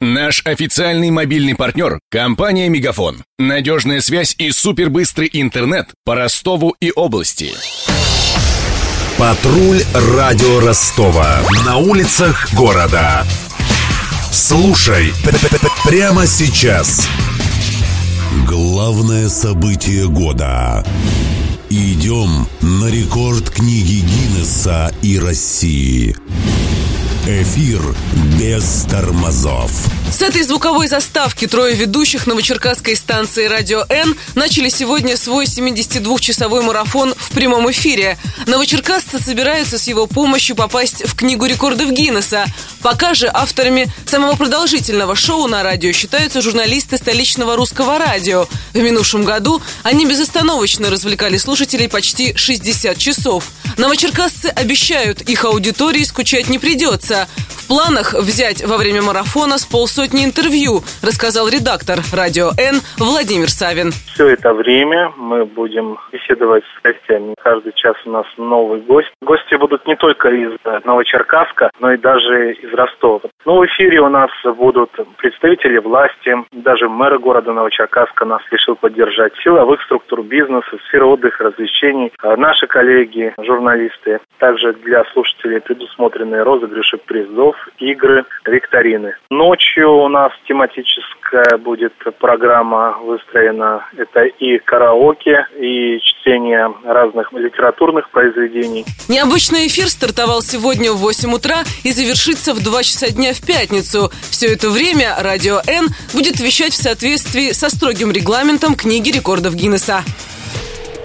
Наш официальный мобильный партнер – компания «Мегафон». Надежная связь и супербыстрый интернет по Ростову и области. Патруль радио Ростова. На улицах города. Слушай прямо сейчас. Главное событие года. Идем на рекорд книги Гиннесса и России. Эфир без тормозов. С этой звуковой заставки трое ведущих новочеркасской станции «Радио Н» начали сегодня свой 72-часовой марафон в прямом эфире. Новочеркасцы собираются с его помощью попасть в Книгу рекордов Гиннесса. Пока же авторами самого продолжительного шоу на радио считаются журналисты столичного русского радио. В минувшем году они безостановочно развлекали слушателей почти 60 часов. Новочеркасцы обещают, их аудитории скучать не придется. Планах взять во время марафона с полсотни интервью, рассказал редактор «Радио Н» Владимир Савин. Все это время мы будем беседовать с гостями. Каждый час у нас новый гость. Гости будут не только из Новочеркасска, но и даже из Ростова. Но в эфире у нас будут представители власти, даже мэр города Новочеркасска нас решил поддержать, силовых структур бизнеса, сферы отдыха, развлечений, а наши коллеги, журналисты. Также для слушателей предусмотрены розыгрыши призов, игры, викторины. Ночью у нас тематическая будет программа выстроена. Это и караоке, и чтение разных литературных произведений. Необычный эфир стартовал сегодня в 8 утра и завершится в 2 часа дня в пятницу. Все это время Радио Н будет вещать в соответствии со строгим регламентом книги рекордов Гиннесса.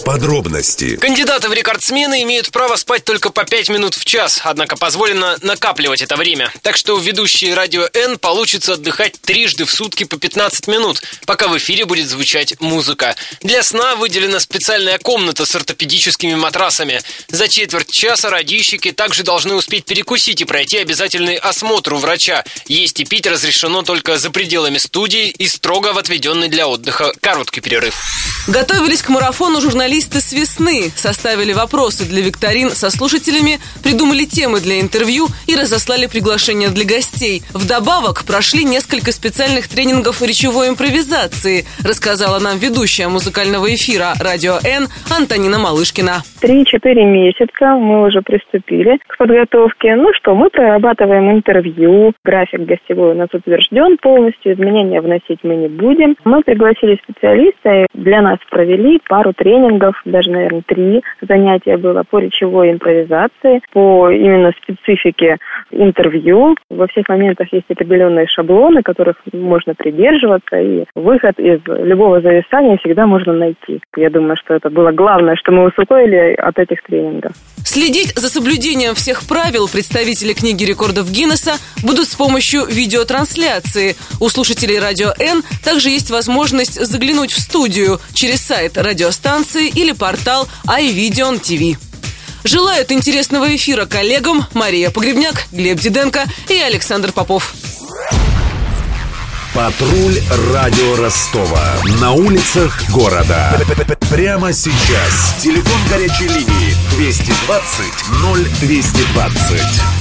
Подробности. Кандидаты в рекордсмены имеют право спать только по 5 минут в час, однако позволено накапливать это время. Так что ведущие радио Н получится отдыхать трижды в сутки по 15 минут, пока в эфире будет звучать музыка. Для сна выделена специальная комната с ортопедическими матрасами. За четверть часа радищики также должны успеть перекусить и пройти обязательный осмотр у врача. Есть и пить разрешено только за пределами студии и строго в отведенный для отдыха короткий перерыв. Готовились к марафону журналисты с весны, составили вопросы для викторин со слушателями, придумали темы для интервью и разослали приглашения для гостей. Вдобавок прошли несколько специальных тренингов речевой импровизации, рассказала нам ведущая музыкального эфира «Радио Н» Антонина Малышкина. Три-четыре месяца мы уже приступили к подготовке. Ну что, мы прорабатываем интервью, график гостевой у нас утвержден полностью, изменения вносить мы не будем. Мы пригласили специалиста, и для нас провели пару тренингов, даже, наверное, три занятия было по речевой импровизации, по именно специфике интервью. Во всех моментах есть определенные шаблоны, которых можно придерживаться, и выход из любого зависания всегда можно найти. Я думаю, что это было главное, что мы усвоили от этих тренингов. Следить за соблюдением всех правил представители книги рекордов Гиннесса будут с помощью видеотрансляции. У слушателей Радио Н также есть возможность заглянуть в студию через сайт радиостанции или портал iVideon TV. Желают интересного эфира коллегам Мария Погребняк, Глеб Диденко и Александр Попов. Патруль радио Ростова. На улицах города. Прямо сейчас. Телефон горячей линии 220 0220.